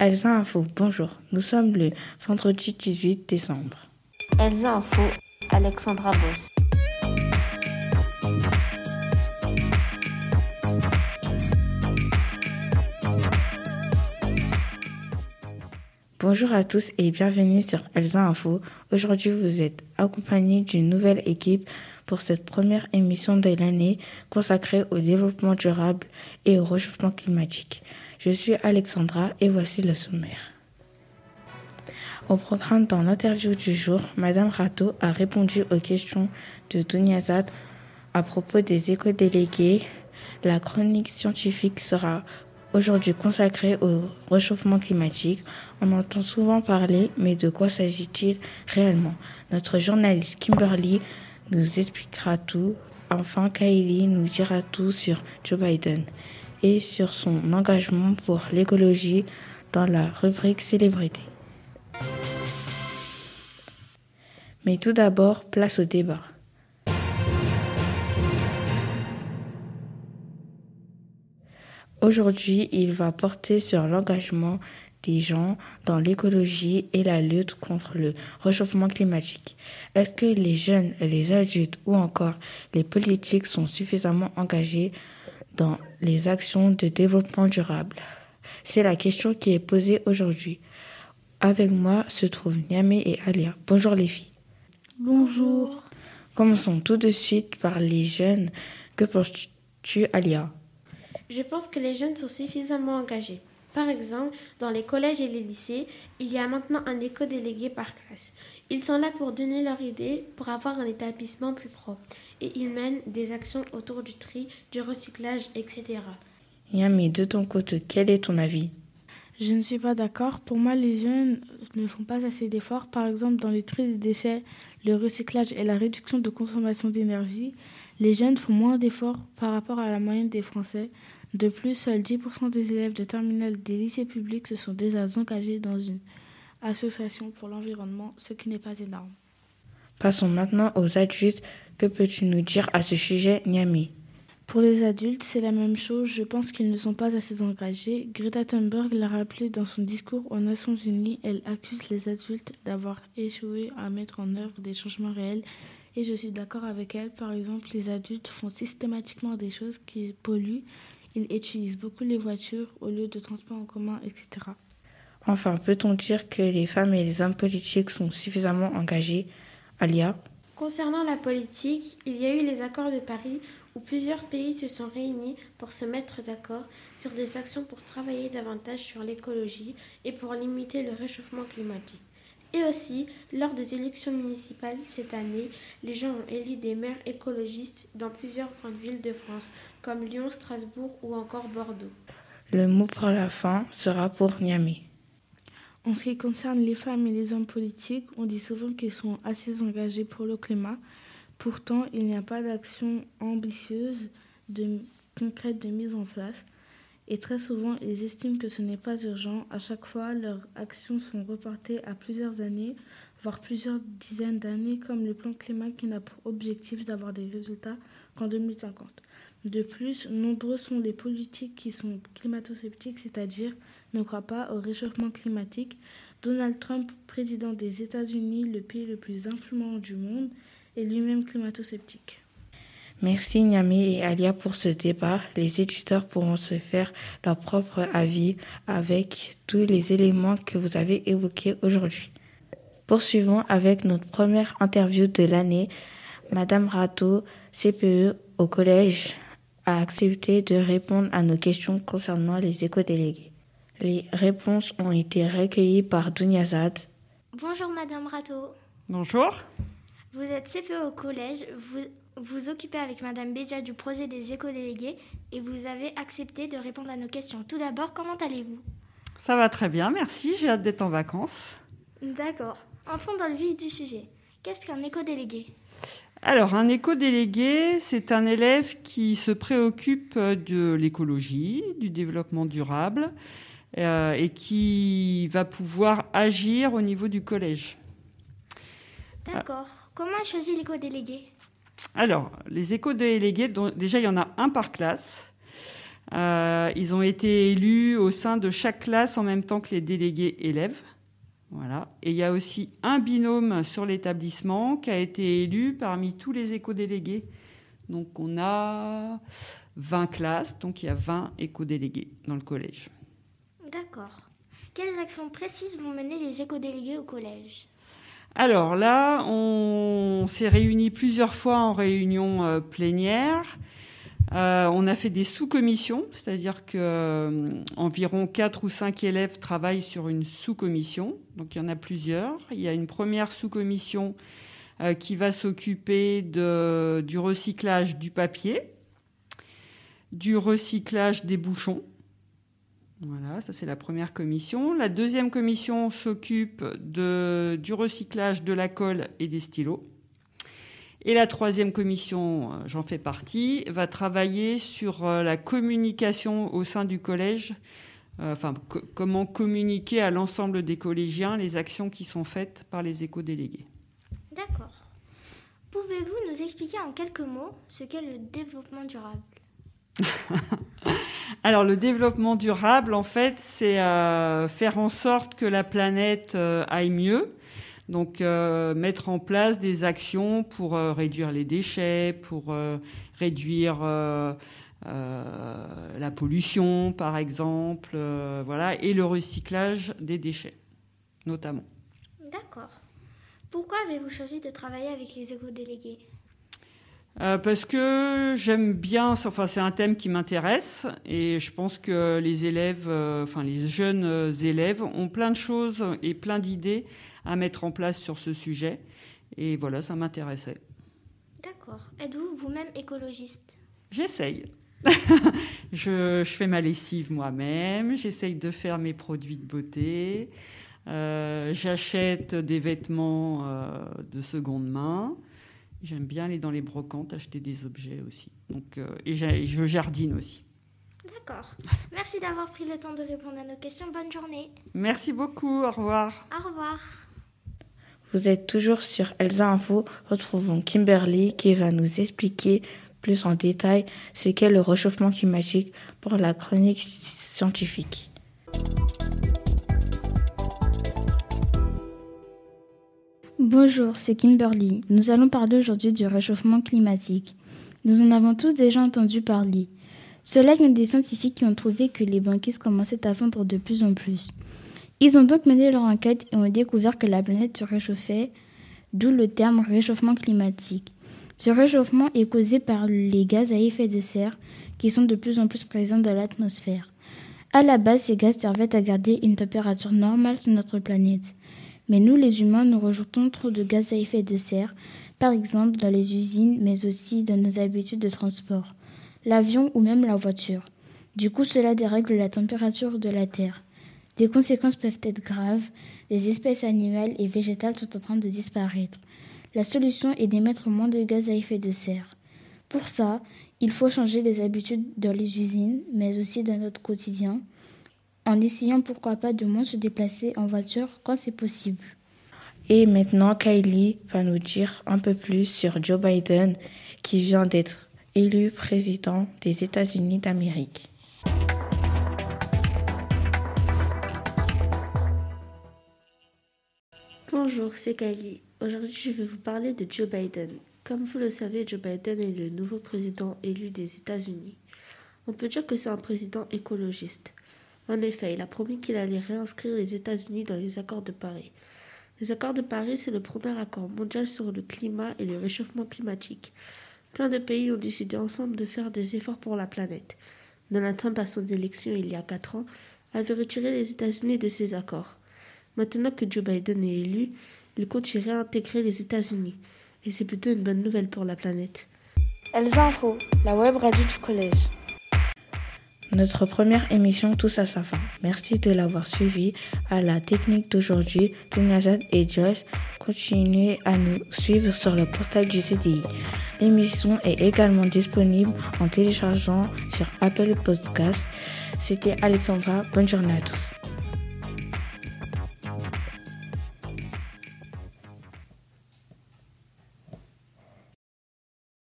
Elsa Info, bonjour. Nous sommes le vendredi 18 décembre. Elsa Info, Alexandra Boss. Bonjour à tous et bienvenue sur Elsa Info. Aujourd'hui, vous êtes accompagnés d'une nouvelle équipe pour cette première émission de l'année consacrée au développement durable et au réchauffement climatique. Je suis Alexandra et voici le sommaire. Au programme dans l'interview du jour, Madame Rato a répondu aux questions de Dunyazad à propos des éco-délégués. La chronique scientifique sera aujourd'hui consacrée au réchauffement climatique. On entend souvent parler, mais de quoi s'agit-il réellement? Notre journaliste Kimberly nous expliquera tout. Enfin, Kylie nous dira tout sur Joe Biden et sur son engagement pour l'écologie dans la rubrique Célébrité. Mais tout d'abord, place au débat. Aujourd'hui, il va porter sur l'engagement des gens dans l'écologie et la lutte contre le réchauffement climatique. Est-ce que les jeunes, les adultes ou encore les politiques sont suffisamment engagés dans les actions de développement durable C'est la question qui est posée aujourd'hui. Avec moi se trouvent Niamé et Alia. Bonjour les filles. Bonjour. Commençons tout de suite par les jeunes. Que penses-tu, Alia? Je pense que les jeunes sont suffisamment engagés. Par exemple, dans les collèges et les lycées, il y a maintenant un éco-délégué par classe. Ils sont là pour donner leurs idées, pour avoir un établissement plus propre. Et ils mènent des actions autour du tri, du recyclage, etc. Yami, de ton côté, quel est ton avis? Je ne suis pas d'accord. Pour moi, les jeunes ne font pas assez d'efforts. Par exemple, dans le tri des déchets, le recyclage et la réduction de consommation d'énergie, les jeunes font moins d'efforts par rapport à la moyenne des Français. De plus, seuls 10% des élèves de terminale des lycées publics se sont déjà engagés dans une association pour l'environnement, ce qui n'est pas énorme. Passons maintenant aux adultes. Que peux-tu nous dire à ce sujet, Niami? Pour les adultes, c'est la même chose. Je pense qu'ils ne sont pas assez engagés. Greta Thunberg l'a rappelé dans son discours aux Nations Unies. Elle accuse les adultes d'avoir échoué à mettre en œuvre des changements réels. Et je suis d'accord avec elle. Par exemple, les adultes font systématiquement des choses qui polluent ils utilisent beaucoup les voitures au lieu de transports en commun, etc. Enfin, peut-on dire que les femmes et les hommes politiques sont suffisamment engagés Alia? Concernant la politique, il y a eu les accords de Paris où plusieurs pays se sont réunis pour se mettre d'accord sur des actions pour travailler davantage sur l'écologie et pour limiter le réchauffement climatique. Et aussi, lors des élections municipales cette année, les gens ont élu des maires écologistes dans plusieurs grandes villes de France, comme Lyon, Strasbourg ou encore Bordeaux. Le mot pour la fin sera pour Niamey. En ce qui concerne les femmes et les hommes politiques, on dit souvent qu'ils sont assez engagés pour le climat. Pourtant, il n'y a pas d'action ambitieuse, de, concrète de mise en place et très souvent ils estiment que ce n'est pas urgent. À chaque fois, leurs actions sont reportées à plusieurs années, voire plusieurs dizaines d'années, comme le plan climat qui n'a pour objectif d'avoir des résultats qu'en 2050. De plus, nombreux sont les politiques qui sont climato-sceptiques, c'est-à-dire ne croient pas au réchauffement climatique. Donald Trump, président des États-Unis, le pays le plus influent du monde, est lui-même climato-sceptique. Merci Niamé et Alia pour ce débat. Les éditeurs pourront se faire leur propre avis avec tous les éléments que vous avez évoqués aujourd'hui. Poursuivons avec notre première interview de l'année. Madame Rato, CPE au collège, a accepté de répondre à nos questions concernant les éco-délégués. Les réponses ont été recueillies par Dunyazad. Bonjour Madame Rato. Bonjour. Vous êtes CPE au collège, vous vous occupez avec Madame Béja du projet des éco-délégués et vous avez accepté de répondre à nos questions. Tout d'abord, comment allez-vous? Ça va très bien, merci. J'ai hâte d'être en vacances. D'accord. Entrons dans le vif du sujet. Qu'est-ce qu'un éco-délégué? Alors, un éco-délégué, c'est un élève qui se préoccupe de l'écologie, du développement durable euh, et qui va pouvoir agir au niveau du collège. D'accord. Comment a choisi l'éco-délégué? Alors, les éco-délégués, déjà il y en a un par classe. Euh, ils ont été élus au sein de chaque classe en même temps que les délégués élèves. Voilà. Et il y a aussi un binôme sur l'établissement qui a été élu parmi tous les éco-délégués. Donc on a 20 classes, donc il y a 20 éco-délégués dans le collège. D'accord. Quelles actions précises vont mener les éco-délégués au collège? Alors là, on s'est réunis plusieurs fois en réunion euh, plénière. Euh, on a fait des sous-commissions, c'est-à-dire que euh, environ 4 ou 5 élèves travaillent sur une sous-commission. Donc il y en a plusieurs. Il y a une première sous-commission euh, qui va s'occuper du recyclage du papier, du recyclage des bouchons. Voilà, ça c'est la première commission. La deuxième commission s'occupe du recyclage de la colle et des stylos. Et la troisième commission, euh, j'en fais partie, va travailler sur euh, la communication au sein du collège, euh, enfin comment communiquer à l'ensemble des collégiens les actions qui sont faites par les éco-délégués. D'accord. Pouvez-vous nous expliquer en quelques mots ce qu'est le développement durable? Alors le développement durable, en fait, c'est faire en sorte que la planète aille mieux donc euh, mettre en place des actions pour euh, réduire les déchets, pour euh, réduire la pollution, par exemple, voilà, et le recyclage des déchets, notamment. D'accord. Pourquoi avez-vous choisi de travailler avec les éco-délégués? Parce que j'aime bien, enfin c'est un thème qui m'intéresse et je pense que les élèves, enfin les jeunes élèves ont plein de choses et plein d'idées à mettre en place sur ce sujet. Et voilà, ça m'intéressait. D'accord. Êtes-vous vous-même écologiste? J'essaye. je, fais ma lessive moi-même, j'essaye de faire mes produits de beauté, euh, j'achète des vêtements euh, de seconde main. J'aime bien aller dans les brocantes, acheter des objets aussi. Donc, euh, et je jardine aussi. D'accord. Merci d'avoir pris le temps de répondre à nos questions. Bonne journée. Merci beaucoup. Au revoir. Au revoir. Vous êtes toujours sur Elsa Info. Retrouvons Kimberly qui va nous expliquer plus en détail ce qu'est le réchauffement climatique pour la chronique scientifique. Bonjour, c'est Kimberly. Nous allons parler aujourd'hui du réchauffement climatique. Nous en avons tous déjà entendu parler. Cela vient des scientifiques qui ont trouvé que les banquises commençaient à vendre de plus en plus. Ils ont donc mené leur enquête et ont découvert que la planète se réchauffait, d'où le terme réchauffement climatique. Ce réchauffement est causé par les gaz à effet de serre qui sont de plus en plus présents dans l'atmosphère. À la base, ces gaz servaient à garder une température normale sur notre planète. Mais nous, les humains, nous rejetons trop de gaz à effet de serre, par exemple dans les usines, mais aussi dans nos habitudes de transport, l'avion ou même la voiture. Du coup, cela dérègle la température de la Terre. Les conséquences peuvent être graves. Les espèces animales et végétales sont en train de disparaître. La solution est d'émettre moins de gaz à effet de serre. Pour ça, il faut changer les habitudes dans les usines, mais aussi dans notre quotidien, en essayant pourquoi pas de moins se déplacer en voiture quand c'est possible. Et maintenant, Kylie va nous dire un peu plus sur Joe Biden, qui vient d'être élu président des États-Unis d'Amérique. Bonjour, c'est Kylie. Aujourd'hui, je vais vous parler de Joe Biden. Comme vous le savez, Joe Biden est le nouveau président élu des États-Unis. On peut dire que c'est un président écologiste. En effet, il a promis qu'il allait réinscrire les États-Unis dans les accords de Paris. Les accords de Paris, c'est le premier accord mondial sur le climat et le réchauffement climatique. Plein de pays ont décidé ensemble de faire des efforts pour la planète. Donald Trump, à son élection il y a quatre ans, avait retiré les États-Unis de ces accords. Maintenant que Joe Biden est élu, il compte y réintégrer les États-Unis. Et c'est plutôt une bonne nouvelle pour la planète. Info, la web radio du collège. Notre première émission touche à sa fin. Merci de l'avoir suivi. À la technique d'aujourd'hui, Nazad et Joyce, continuez à nous suivre sur le portail du CDI. L'émission est également disponible en téléchargeant sur Apple Podcasts. C'était Alexandra. Bonne journée à tous.